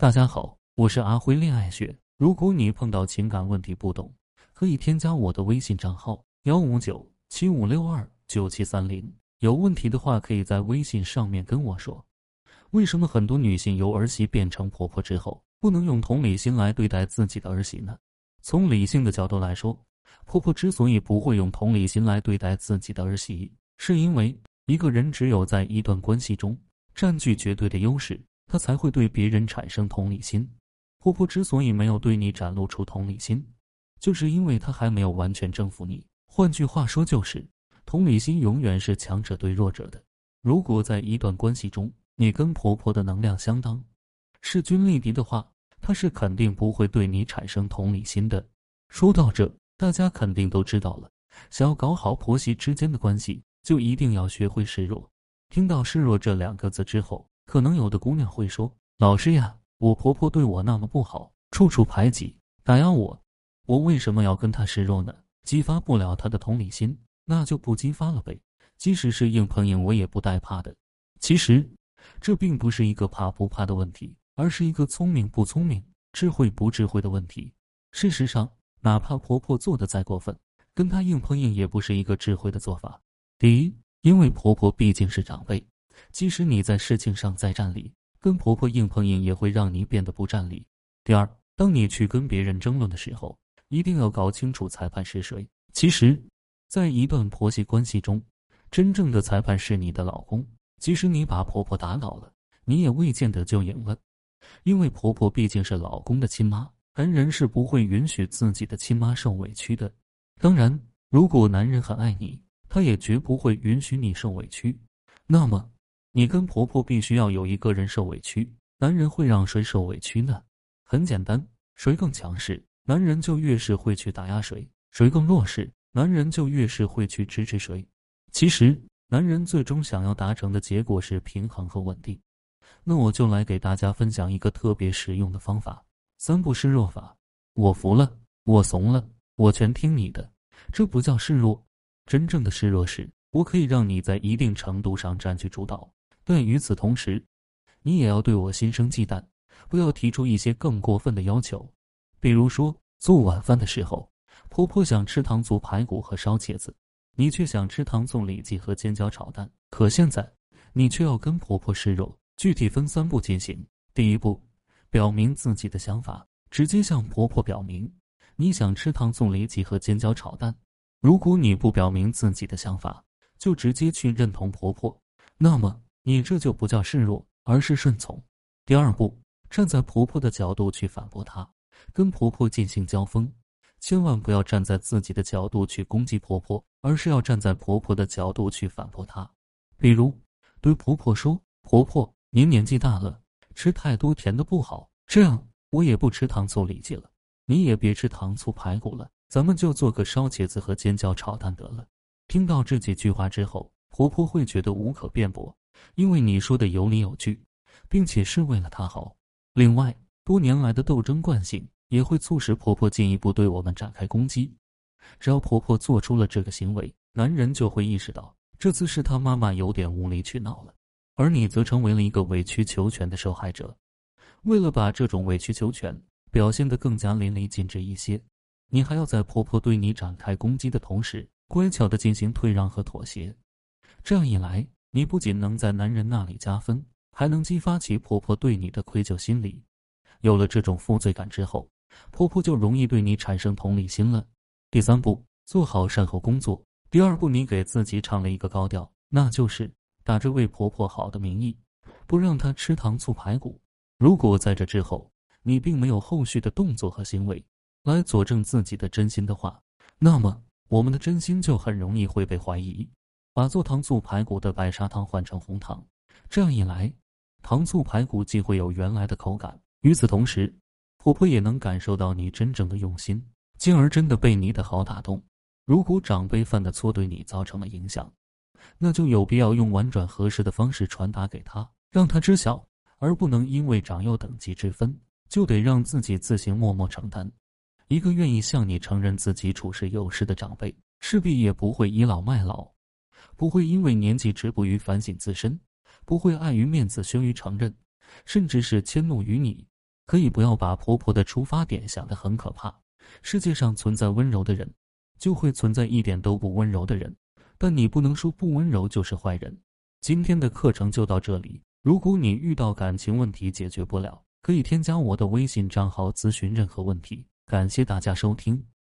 大家好，我是阿辉恋爱学。如果你碰到情感问题不懂，可以添加我的微信账号幺五九七五六二九七三零。有问题的话，可以在微信上面跟我说。为什么很多女性由儿媳变成婆婆之后，不能用同理心来对待自己的儿媳呢？从理性的角度来说，婆婆之所以不会用同理心来对待自己的儿媳，是因为一个人只有在一段关系中占据绝对的优势，他才会对别人产生同理心。婆婆之所以没有对你展露出同理心，就是因为她还没有完全征服你。换句话说，就是同理心永远是强者对弱者的。如果在一段关系中，你跟婆婆的能量相当，势均力敌的话，她是肯定不会对你产生同理心的。说到这，大家肯定都知道了，想要搞好婆媳之间的关系，就一定要学会示弱。听到“示弱”这两个字之后，可能有的姑娘会说：“老师呀。”我婆婆对我那么不好，处处排挤打压我，我为什么要跟她示弱呢？激发不了她的同理心，那就不激发了呗。即使是硬碰硬，我也不带怕的。其实，这并不是一个怕不怕的问题，而是一个聪明不聪明、智慧不智慧的问题。事实上，哪怕婆婆做的再过分，跟她硬碰硬也不是一个智慧的做法。第一，因为婆婆毕竟是长辈，即使你在事情上再占理。跟婆婆硬碰硬也会让你变得不占理。第二，当你去跟别人争论的时候，一定要搞清楚裁判是谁。其实，在一段婆媳关系中，真正的裁判是你的老公。即使你把婆婆打倒了，你也未见得就赢了，因为婆婆毕竟是老公的亲妈，男人是不会允许自己的亲妈受委屈的。当然，如果男人很爱你，他也绝不会允许你受委屈。那么。你跟婆婆必须要有一个人受委屈，男人会让谁受委屈呢？很简单，谁更强势，男人就越是会去打压谁；谁更弱势，男人就越是会去支持谁。其实，男人最终想要达成的结果是平衡和稳定。那我就来给大家分享一个特别实用的方法——三不示弱法。我服了，我怂了，我全听你的。这不叫示弱，真正的示弱是，我可以让你在一定程度上占据主导。但与此同时，你也要对我心生忌惮，不要提出一些更过分的要求。比如说，做晚饭的时候，婆婆想吃糖醋排骨和烧茄子，你却想吃糖醋里脊和尖椒炒蛋。可现在，你却要跟婆婆示弱。具体分三步进行。第一步，表明自己的想法，直接向婆婆表明你想吃糖醋里脊和尖椒炒蛋。如果你不表明自己的想法，就直接去认同婆婆，那么。你这就不叫示弱，而是顺从。第二步，站在婆婆的角度去反驳她，跟婆婆进行交锋，千万不要站在自己的角度去攻击婆婆，而是要站在婆婆的角度去反驳她。比如，对婆婆说：“婆婆，您年纪大了，吃太多甜的不好，这样我也不吃糖醋里脊了，你也别吃糖醋排骨了，咱们就做个烧茄子和尖椒炒蛋得了。”听到这几句话之后，婆婆会觉得无可辩驳。因为你说的有理有据，并且是为了她好。另外，多年来的斗争惯性也会促使婆婆进一步对我们展开攻击。只要婆婆做出了这个行为，男人就会意识到这次是他妈妈有点无理取闹了，而你则成为了一个委曲求全的受害者。为了把这种委曲求全表现得更加淋漓尽致一些，你还要在婆婆对你展开攻击的同时，乖巧地进行退让和妥协。这样一来，你不仅能在男人那里加分，还能激发起婆婆对你的愧疚心理。有了这种负罪感之后，婆婆就容易对你产生同理心了。第三步，做好善后工作。第二步，你给自己唱了一个高调，那就是打着为婆婆好的名义，不让她吃糖醋排骨。如果在这之后你并没有后续的动作和行为来佐证自己的真心的话，那么我们的真心就很容易会被怀疑。把做糖醋排骨的白砂糖换成红糖，这样一来，糖醋排骨既会有原来的口感，与此同时，婆婆也能感受到你真正的用心，进而真的被你的好打动。如果长辈犯的错对你造成了影响，那就有必要用婉转合适的方式传达给他，让他知晓，而不能因为长幼等级之分，就得让自己自行默默承担。一个愿意向你承认自己处事有失的长辈，势必也不会倚老卖老。不会因为年纪值不于反省自身，不会碍于面子羞于承认，甚至是迁怒于你。可以不要把婆婆的出发点想得很可怕。世界上存在温柔的人，就会存在一点都不温柔的人，但你不能说不温柔就是坏人。今天的课程就到这里。如果你遇到感情问题解决不了，可以添加我的微信账号咨询任何问题。感谢大家收听。